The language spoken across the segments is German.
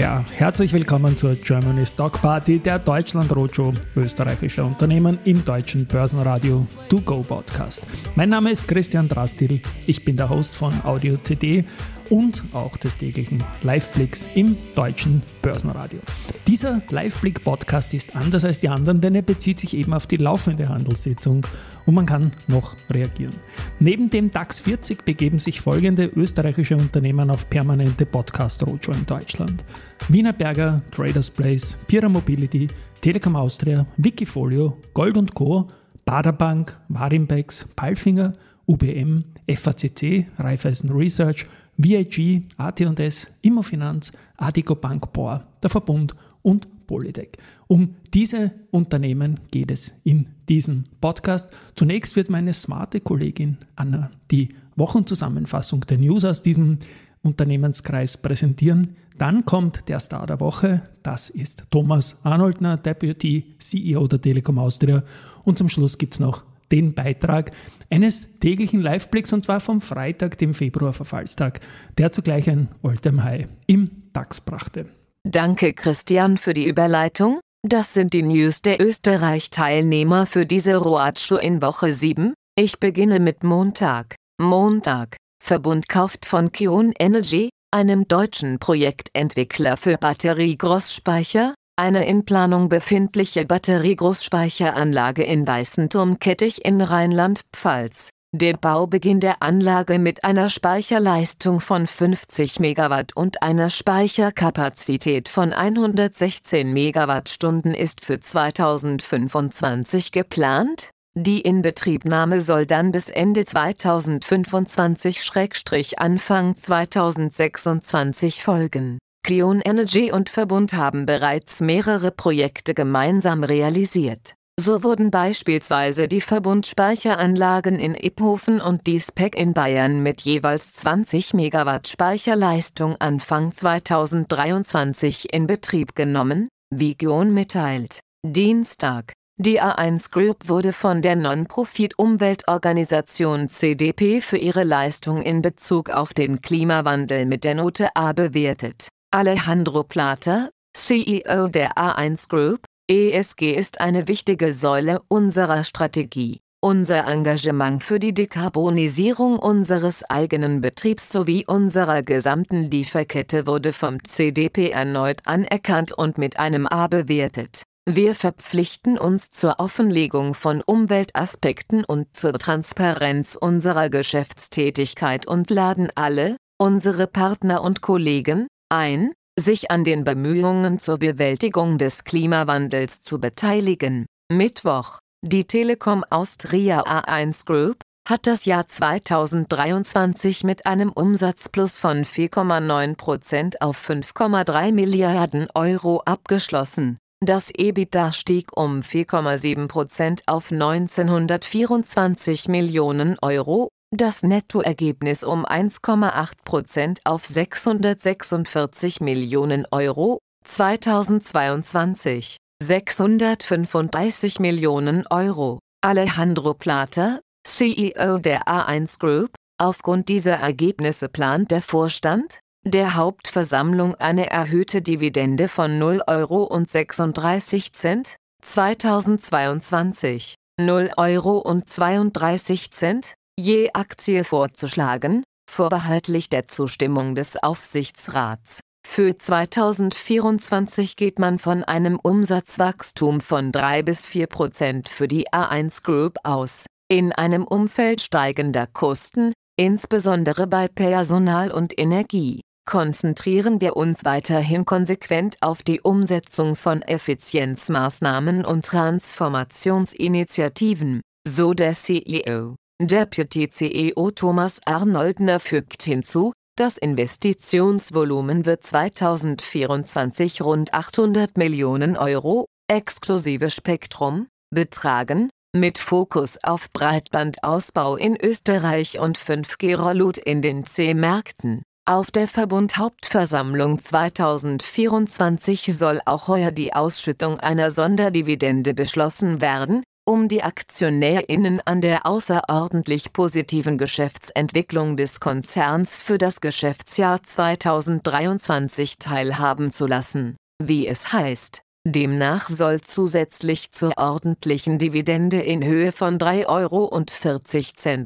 Ja, herzlich willkommen zur Germany Stock Party, der Deutschland Roadshow österreichischer Unternehmen im deutschen Börsenradio To Go Podcast. Mein Name ist Christian Drastil, ich bin der Host von Audio CD und auch des täglichen Liveblicks im deutschen Börsenradio. Dieser Liveblick-Podcast ist anders als die anderen, denn er bezieht sich eben auf die laufende Handelssitzung und man kann noch reagieren. Neben dem DAX 40 begeben sich folgende österreichische Unternehmen auf permanente Podcast-Roadshow in Deutschland. Wiener Berger, Traders Place, Pira Mobility, Telekom Austria, Wikifolio, Gold Co., Baderbank, Warimbex, Palfinger, UBM, FACC, Raiffeisen Research, VIG, AT&S, Immofinanz, Adico Bank Bohr, der Verbund und Polytech. Um diese Unternehmen geht es in diesem Podcast. Zunächst wird meine smarte Kollegin Anna die Wochenzusammenfassung der News aus diesem Unternehmenskreis präsentieren. Dann kommt der Star der Woche, das ist Thomas Arnoldner, Deputy CEO der Telekom Austria. Und zum Schluss gibt es noch den Beitrag eines täglichen Liveblicks und zwar vom Freitag, dem Februar-Verfallstag, der zugleich ein Alltime High im DAX brachte. Danke Christian für die Überleitung. Das sind die News der Österreich-Teilnehmer für diese Roadshow in Woche 7. Ich beginne mit Montag. Montag. Verbund kauft von Kion Energy, einem deutschen Projektentwickler für Batteriegroßspeicher, eine in Planung befindliche Batteriegroßspeicheranlage in Weißenturm-Kettich in Rheinland-Pfalz. Der Baubeginn der Anlage mit einer Speicherleistung von 50 Megawatt und einer Speicherkapazität von 116 Megawattstunden ist für 2025 geplant. Die Inbetriebnahme soll dann bis Ende 2025-Anfang 2026 folgen. Cleon Energy und Verbund haben bereits mehrere Projekte gemeinsam realisiert. So wurden beispielsweise die Verbundspeicheranlagen in Iphofen und die SPEC in Bayern mit jeweils 20 Megawatt Speicherleistung Anfang 2023 in Betrieb genommen, wie Gion mitteilt. Dienstag. Die A1 Group wurde von der Non-Profit-Umweltorganisation CDP für ihre Leistung in Bezug auf den Klimawandel mit der Note A bewertet. Alejandro Plata, CEO der A1 Group, ESG ist eine wichtige Säule unserer Strategie. Unser Engagement für die Dekarbonisierung unseres eigenen Betriebs sowie unserer gesamten Lieferkette wurde vom CDP erneut anerkannt und mit einem A bewertet. Wir verpflichten uns zur Offenlegung von Umweltaspekten und zur Transparenz unserer Geschäftstätigkeit und laden alle, unsere Partner und Kollegen, ein, sich an den Bemühungen zur Bewältigung des Klimawandels zu beteiligen. Mittwoch, die Telekom Austria A1 Group, hat das Jahr 2023 mit einem Umsatzplus von 4,9% auf 5,3 Milliarden Euro abgeschlossen. Das EBITDA stieg um 4,7% auf 1924 Millionen Euro, das Nettoergebnis um 1,8% auf 646 Millionen Euro, 2022 635 Millionen Euro. Alejandro Plata, CEO der A1 Group, aufgrund dieser Ergebnisse plant der Vorstand, der Hauptversammlung eine erhöhte Dividende von 0 Euro und 36 Cent, 2022, 0 Euro und 32 Cent, je Aktie vorzuschlagen, vorbehaltlich der Zustimmung des Aufsichtsrats. Für 2024 geht man von einem Umsatzwachstum von 3 bis 4 Prozent für die A1 Group aus. In einem Umfeld steigender Kosten, insbesondere bei Personal und Energie, konzentrieren wir uns weiterhin konsequent auf die Umsetzung von Effizienzmaßnahmen und Transformationsinitiativen, so der CEO. Deputy CEO Thomas Arnoldner fügt hinzu, das Investitionsvolumen wird 2024 rund 800 Millionen Euro, exklusive Spektrum, betragen, mit Fokus auf Breitbandausbau in Österreich und 5G-Rollout in den C-Märkten. Auf der Verbundhauptversammlung 2024 soll auch heuer die Ausschüttung einer Sonderdividende beschlossen werden, um die AktionärInnen an der außerordentlich positiven Geschäftsentwicklung des Konzerns für das Geschäftsjahr 2023 teilhaben zu lassen, wie es heißt. Demnach soll zusätzlich zur ordentlichen Dividende in Höhe von 3,40 Euro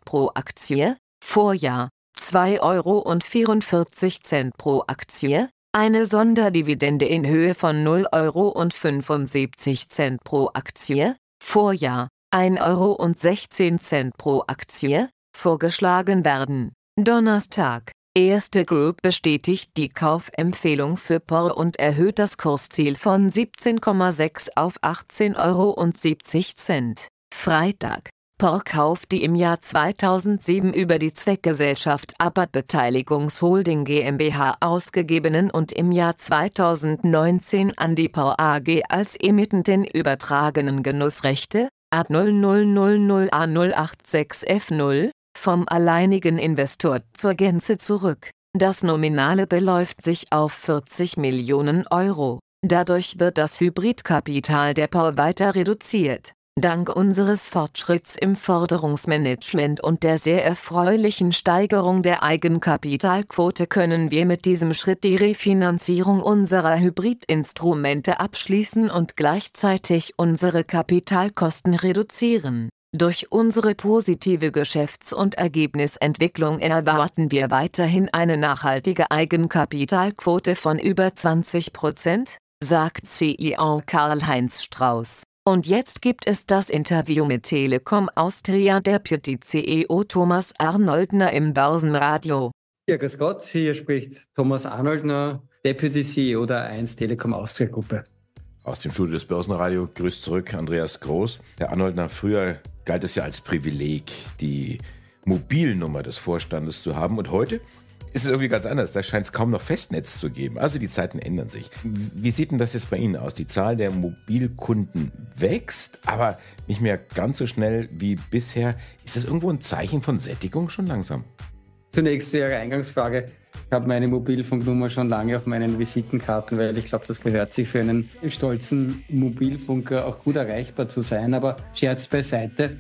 pro Aktie, Vorjahr 2,44 Euro pro Aktie, eine Sonderdividende in Höhe von 0,75 Euro pro Aktie, Vorjahr 1,16 Euro pro Aktie, vorgeschlagen werden. Donnerstag. Erste Group bestätigt die Kaufempfehlung für POR und erhöht das Kursziel von 17,6 auf 18,70 Euro. Freitag. POR kauft die im Jahr 2007 über die Zweckgesellschaft Abbott Beteiligungsholding GmbH ausgegebenen und im Jahr 2019 an die POR AG als Emittentin übertragenen Genussrechte, Art 0000A086F0, vom alleinigen Investor zur Gänze zurück. Das Nominale beläuft sich auf 40 Millionen Euro. Dadurch wird das Hybridkapital der POR weiter reduziert. Dank unseres Fortschritts im Forderungsmanagement und der sehr erfreulichen Steigerung der Eigenkapitalquote können wir mit diesem Schritt die Refinanzierung unserer Hybridinstrumente abschließen und gleichzeitig unsere Kapitalkosten reduzieren. Durch unsere positive Geschäfts- und Ergebnisentwicklung erwarten wir weiterhin eine nachhaltige Eigenkapitalquote von über 20 Prozent, sagt CEO Karl-Heinz Strauß. Und jetzt gibt es das Interview mit Telekom Austria Deputy CEO Thomas Arnoldner im Börsenradio. Ja, grüß Gott, hier spricht Thomas Arnoldner, Deputy CEO der 1 Telekom Austria Gruppe. Aus dem Studio des Börsenradio grüßt zurück Andreas Groß. Herr Arnoldner, früher galt es ja als Privileg, die Mobilnummer des Vorstandes zu haben. Und heute ist es irgendwie ganz anders. Da scheint es kaum noch Festnetz zu geben. Also die Zeiten ändern sich. Wie sieht denn das jetzt bei Ihnen aus? Die Zahl der Mobilkunden wächst, aber nicht mehr ganz so schnell wie bisher. Ist das irgendwo ein Zeichen von Sättigung schon langsam? Zunächst zu Ihrer Eingangsfrage. Ich habe meine Mobilfunknummer schon lange auf meinen Visitenkarten, weil ich glaube, das gehört sich für einen stolzen Mobilfunker auch gut erreichbar zu sein. Aber Scherz beiseite.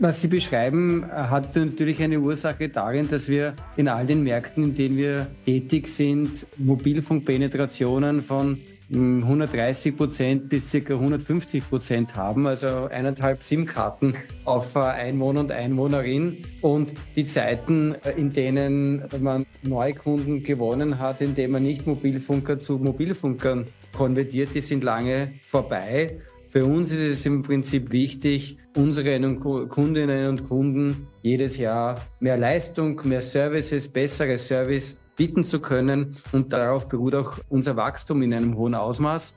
Was Sie beschreiben, hat natürlich eine Ursache darin, dass wir in all den Märkten, in denen wir tätig sind, Mobilfunkpenetrationen von 130 hm, Prozent bis ca. 150 Prozent haben, also eineinhalb SIM-Karten auf äh, Einwohner und Einwohnerin. Und die Zeiten, äh, in denen man Neukunden gewonnen hat, indem man nicht Mobilfunker zu Mobilfunkern konvertiert, die sind lange vorbei. Für uns ist es im Prinzip wichtig, unseren Kundinnen und Kunden jedes Jahr mehr Leistung, mehr Services, bessere Service bieten zu können. Und darauf beruht auch unser Wachstum in einem hohen Ausmaß.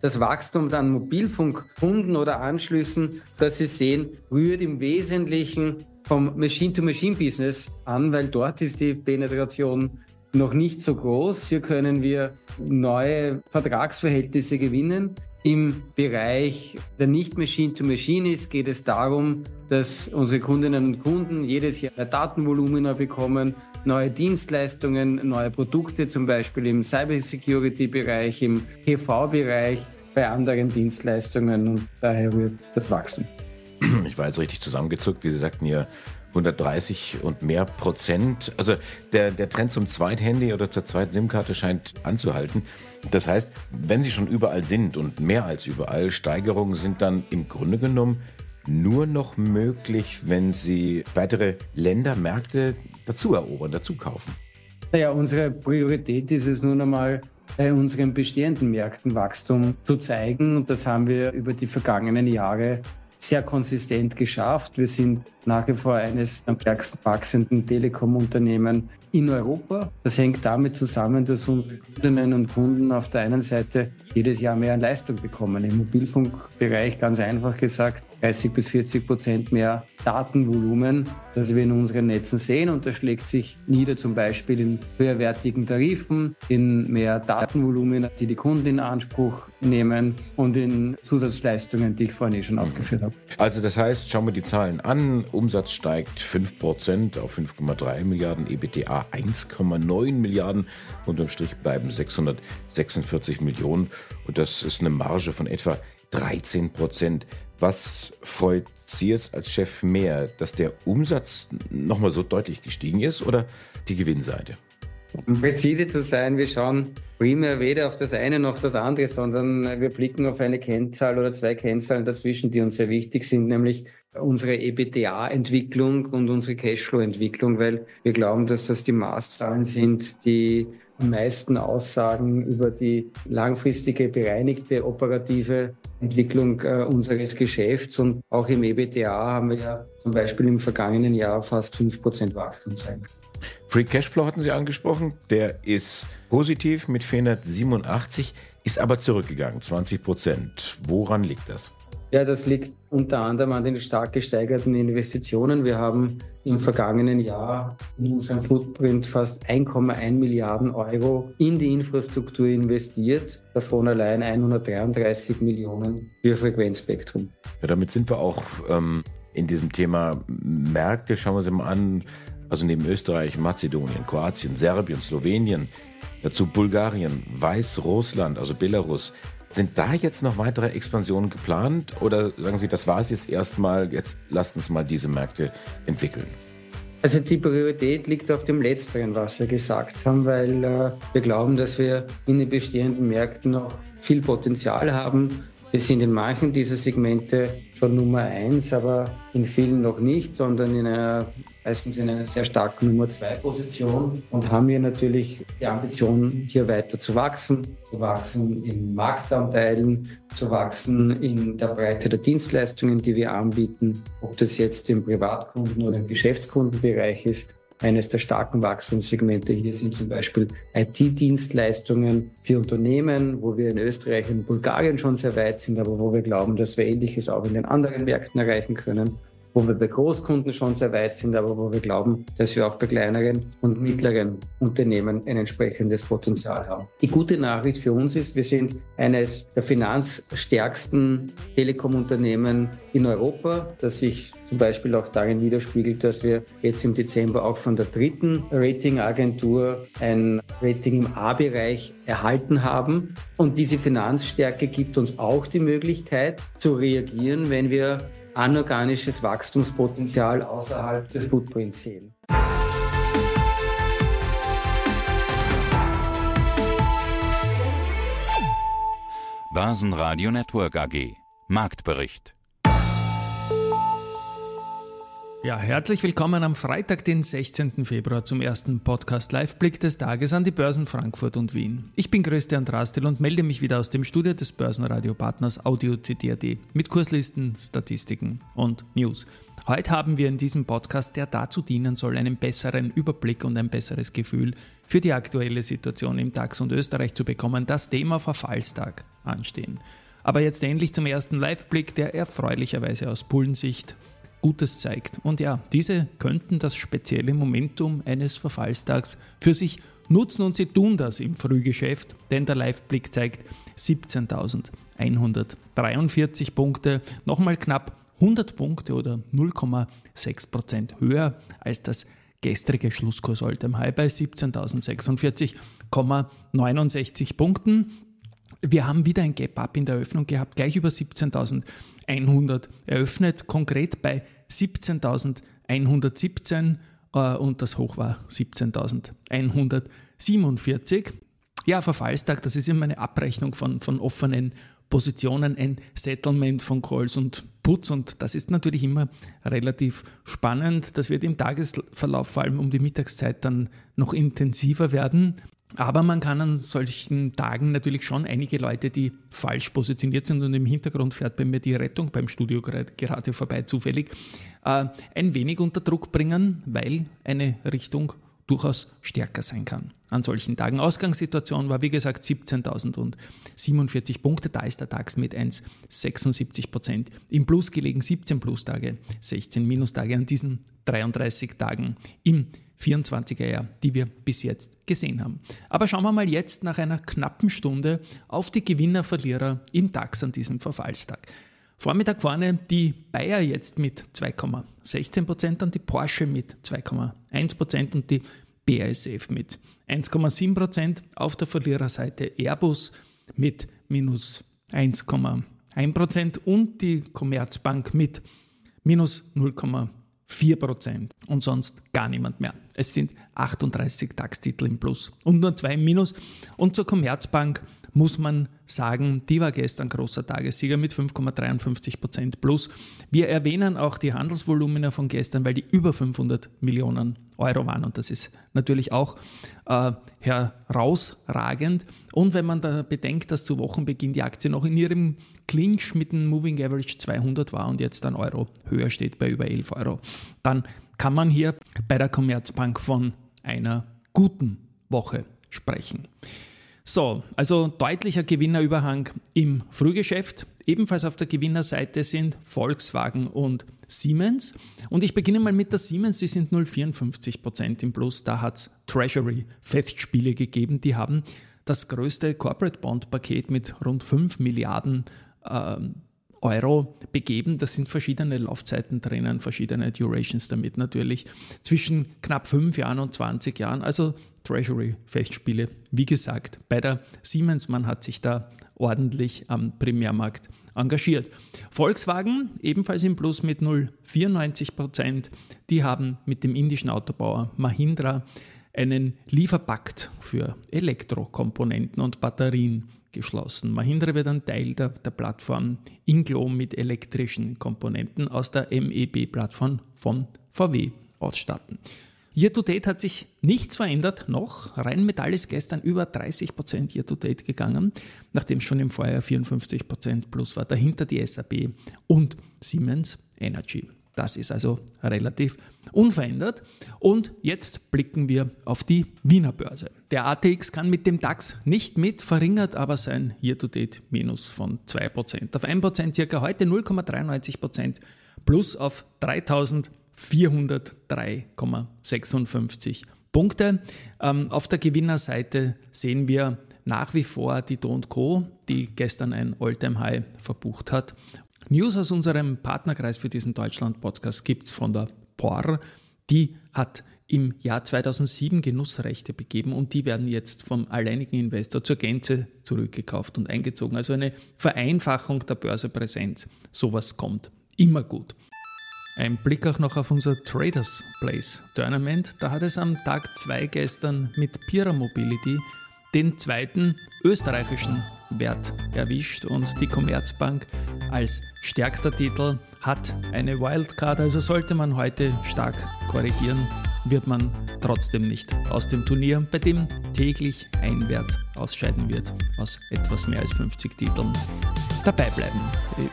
Das Wachstum an Mobilfunkkunden oder Anschlüssen, das Sie sehen, rührt im Wesentlichen vom Machine-to-Machine-Business an, weil dort ist die Penetration noch nicht so groß. Hier können wir neue Vertragsverhältnisse gewinnen. Im Bereich der nicht Machine-to-Machine ist, geht es darum, dass unsere Kundinnen und Kunden jedes Jahr Datenvolumina bekommen, neue Dienstleistungen, neue Produkte, zum Beispiel im Cybersecurity-Bereich, im PV-Bereich, bei anderen Dienstleistungen und daher rührt das Wachstum. Ich war jetzt richtig zusammengezuckt, wie Sie sagten hier 130 und mehr Prozent. Also der, der Trend zum Zweithandy oder zur zweiten SIM-Karte scheint anzuhalten. Das heißt, wenn sie schon überall sind und mehr als überall, Steigerungen sind dann im Grunde genommen nur noch möglich, wenn sie weitere Länder, Märkte dazu erobern, dazu kaufen. Naja, unsere Priorität ist es nun einmal, bei unseren bestehenden Märkten Wachstum zu zeigen. Und das haben wir über die vergangenen Jahre sehr konsistent geschafft. Wir sind nach wie vor eines am stärksten wachsenden Telekom-Unternehmen in Europa. Das hängt damit zusammen, dass unsere Kundinnen und Kunden auf der einen Seite jedes Jahr mehr an Leistung bekommen. Im Mobilfunkbereich ganz einfach gesagt 30 bis 40 Prozent mehr Datenvolumen, das wir in unseren Netzen sehen. Und das schlägt sich nieder zum Beispiel in höherwertigen Tarifen, in mehr Datenvolumen, die die Kunden in Anspruch nehmen und in Zusatzleistungen, die ich vorhin eh schon aufgeführt habe. Also das heißt, schauen wir die Zahlen an. Umsatz steigt 5% auf 5,3 Milliarden, EBTA 1,9 Milliarden. Unterm Strich bleiben 646 Millionen. Und das ist eine Marge von etwa 13 Prozent. Was freut Sie jetzt als Chef mehr, dass der Umsatz nochmal so deutlich gestiegen ist oder die Gewinnseite? Um präzise zu sein, wir schauen primär weder auf das eine noch das andere, sondern wir blicken auf eine Kennzahl oder zwei Kennzahlen dazwischen, die uns sehr wichtig sind, nämlich unsere EBITDA-Entwicklung und unsere Cashflow-Entwicklung, weil wir glauben, dass das die Maßzahlen sind, die meisten aussagen über die langfristige bereinigte operative Entwicklung äh, unseres Geschäfts. Und auch im EBITDA haben wir ja zum Beispiel im vergangenen Jahr fast 5% Wachstum sein. Free Cashflow hatten Sie angesprochen. Der ist positiv mit 487, ist aber zurückgegangen, 20% Woran liegt das? Ja, das liegt unter anderem an den stark gesteigerten Investitionen. Wir haben im vergangenen Jahr in unserem Footprint fast 1,1 Milliarden Euro in die Infrastruktur investiert, davon allein 133 Millionen für Frequenzspektrum. Ja, damit sind wir auch ähm, in diesem Thema Märkte. Schauen wir uns mal an. Also neben Österreich, Mazedonien, Kroatien, Serbien, Slowenien, dazu Bulgarien, Weißrussland, also Belarus, sind da jetzt noch weitere Expansionen geplant oder sagen Sie, das war es jetzt erstmal, jetzt lasst uns mal diese Märkte entwickeln? Also die Priorität liegt auf dem Letzteren, was wir gesagt haben, weil äh, wir glauben, dass wir in den bestehenden Märkten noch viel Potenzial haben wir sind in manchen dieser Segmente schon Nummer eins, aber in vielen noch nicht, sondern in einer, meistens in einer sehr starken Nummer zwei Position. Und haben hier natürlich die Ambition, hier weiter zu wachsen, zu wachsen in Marktanteilen, zu wachsen in der Breite der Dienstleistungen, die wir anbieten, ob das jetzt im Privatkunden- oder im Geschäftskundenbereich ist eines der starken Wachstumssegmente hier sind zum Beispiel IT-Dienstleistungen für Unternehmen, wo wir in Österreich und Bulgarien schon sehr weit sind, aber wo wir glauben, dass wir Ähnliches auch in den anderen Märkten erreichen können wo wir bei Großkunden schon sehr weit sind, aber wo wir glauben, dass wir auch bei kleineren und mittleren Unternehmen ein entsprechendes Potenzial haben. Die gute Nachricht für uns ist, wir sind eines der finanzstärksten Telekom-Unternehmen in Europa, das sich zum Beispiel auch darin widerspiegelt, dass wir jetzt im Dezember auch von der dritten Ratingagentur ein Rating im A-Bereich erhalten haben. Und diese Finanzstärke gibt uns auch die Möglichkeit zu reagieren, wenn wir anorganisches Wachstumspotenzial außerhalb des Footprints sehen. Börsenradio Network AG Marktbericht Ja, herzlich willkommen am Freitag, den 16. Februar zum ersten Podcast Live-Blick des Tages an die Börsen Frankfurt und Wien. Ich bin Christian Drastil und melde mich wieder aus dem Studio des Börsenradio-Partners Audio CD.at mit Kurslisten, Statistiken und News. Heute haben wir in diesem Podcast, der dazu dienen soll, einen besseren Überblick und ein besseres Gefühl für die aktuelle Situation im DAX und Österreich zu bekommen, das Thema Verfallstag anstehen. Aber jetzt endlich zum ersten Live-Blick, der erfreulicherweise aus Bullensicht Gutes zeigt. Und ja, diese könnten das spezielle Momentum eines Verfallstags für sich nutzen und sie tun das im Frühgeschäft, denn der Live-Blick zeigt 17.143 Punkte, nochmal knapp 100 Punkte oder 0,6 Prozent höher als das gestrige Schlusskurs im High bei 17.046,69 Punkten. Wir haben wieder ein Gap-Up in der Eröffnung gehabt, gleich über 17.100 eröffnet, konkret bei 17.117 äh, und das Hoch war 17.147. Ja, Verfallstag, das ist immer eine Abrechnung von, von offenen Positionen, ein Settlement von Calls und Puts und das ist natürlich immer relativ spannend. Das wird im Tagesverlauf vor allem um die Mittagszeit dann noch intensiver werden. Aber man kann an solchen Tagen natürlich schon einige Leute, die falsch positioniert sind und im Hintergrund fährt bei mir die Rettung beim Studio gerade vorbei zufällig, äh, ein wenig unter Druck bringen, weil eine Richtung durchaus stärker sein kann an solchen Tagen. Ausgangssituation war wie gesagt 17.047 Punkte, da ist der DAX mit 1,76 Prozent im Plus gelegen, 17 Plus-Tage, 16 Minus-Tage an diesen 33 Tagen im 24er Jahr, die wir bis jetzt gesehen haben. Aber schauen wir mal jetzt nach einer knappen Stunde auf die Gewinner-Verlierer im DAX an diesem Verfallstag. Vormittag vorne die Bayer jetzt mit 2,16%, dann die Porsche mit 2,1% und die BASF mit 1,7%. Auf der Verliererseite Airbus mit minus 1,1% und die Commerzbank mit minus 0,4% und sonst gar niemand mehr. Es sind 38 DAX-Titel im Plus und nur zwei im Minus. Und zur Commerzbank muss man sagen, die war gestern großer Tagessieger mit 5,53 Prozent plus. Wir erwähnen auch die Handelsvolumina von gestern, weil die über 500 Millionen Euro waren und das ist natürlich auch äh, herausragend. Und wenn man da bedenkt, dass zu Wochenbeginn die Aktie noch in ihrem Clinch mit dem Moving Average 200 war und jetzt ein Euro höher steht bei über 11 Euro, dann kann man hier bei der Commerzbank von einer guten Woche sprechen. So, also deutlicher Gewinnerüberhang im Frühgeschäft. Ebenfalls auf der Gewinnerseite sind Volkswagen und Siemens. Und ich beginne mal mit der Siemens, die sind 0,54% im Plus. Da hat es Treasury-Festspiele gegeben. Die haben das größte Corporate Bond-Paket mit rund 5 Milliarden äh, Euro begeben. Das sind verschiedene Laufzeiten drinnen, verschiedene Durations damit natürlich. Zwischen knapp 5 Jahren und 20 Jahren. Also Treasury-Festspiele. Wie gesagt, bei der Siemens, man hat sich da ordentlich am Primärmarkt engagiert. Volkswagen ebenfalls im Plus mit 0,94 Prozent. Die haben mit dem indischen Autobauer Mahindra einen Lieferpakt für Elektrokomponenten und Batterien geschlossen. Mahindra wird ein Teil der, der Plattform Inglo mit elektrischen Komponenten aus der MEB-Plattform von VW ausstatten. Year to date hat sich nichts verändert noch. Rheinmetall ist gestern über 30% Year to date gegangen, nachdem schon im Vorjahr 54% plus war. Dahinter die SAP und Siemens Energy. Das ist also relativ unverändert. Und jetzt blicken wir auf die Wiener Börse. Der ATX kann mit dem DAX nicht mit, verringert aber sein Year-to-Date Minus von 2%. Auf 1% circa heute 0,93% plus auf 3000 403,56 Punkte. Ähm, auf der Gewinnerseite sehen wir nach wie vor die Do Co., die gestern ein All-Time-High verbucht hat. News aus unserem Partnerkreis für diesen Deutschland-Podcast gibt es von der POR. Die hat im Jahr 2007 Genussrechte begeben und die werden jetzt vom alleinigen Investor zur Gänze zurückgekauft und eingezogen. Also eine Vereinfachung der Börsepräsenz. Sowas kommt immer gut. Ein Blick auch noch auf unser Traders Place Tournament. Da hat es am Tag 2 gestern mit Pira Mobility den zweiten österreichischen Wert erwischt und die Commerzbank als stärkster Titel hat eine Wildcard. Also sollte man heute stark korrigieren, wird man trotzdem nicht aus dem Turnier, bei dem täglich ein Wert ausscheiden wird aus etwas mehr als 50 Titeln, dabei bleiben.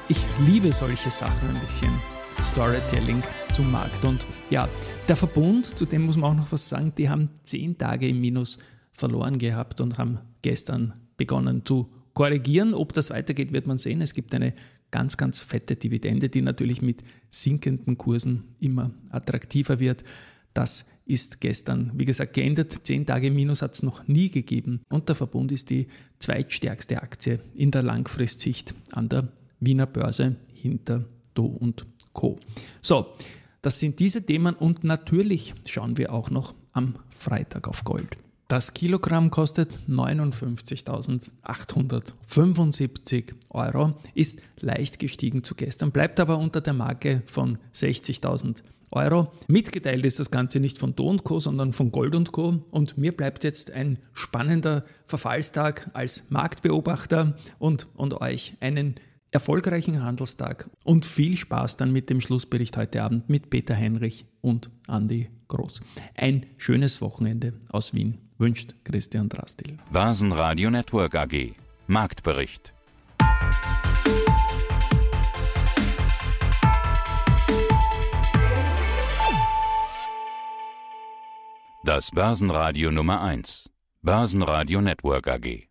Ich liebe solche Sachen ein bisschen Storytelling zum Markt. Und ja, der Verbund, zu dem muss man auch noch was sagen, die haben zehn Tage im Minus verloren gehabt und haben gestern begonnen zu korrigieren. Ob das weitergeht, wird man sehen. Es gibt eine ganz, ganz fette Dividende, die natürlich mit sinkenden Kursen immer attraktiver wird. Das ist gestern, wie gesagt, geändert. Zehn Tage Minus hat es noch nie gegeben. Und der Verbund ist die zweitstärkste Aktie in der Langfristsicht an der Wiener Börse hinter Do und Co. So, das sind diese Themen und natürlich schauen wir auch noch am Freitag auf Gold. Das Kilogramm kostet 59.875 Euro, ist leicht gestiegen zu gestern, bleibt aber unter der Marke von 60.000 Euro. Mitgeteilt ist das Ganze nicht von Do Co., sondern von Gold Co. Und mir bleibt jetzt ein spannender Verfallstag als Marktbeobachter und, und euch einen erfolgreichen Handelstag und viel Spaß dann mit dem Schlussbericht heute Abend mit Peter Heinrich und Andy Groß. Ein schönes Wochenende aus Wien wünscht Christian Drastil. Basen Network AG Marktbericht. Das Börsenradio Nummer 1 Börsenradio Network AG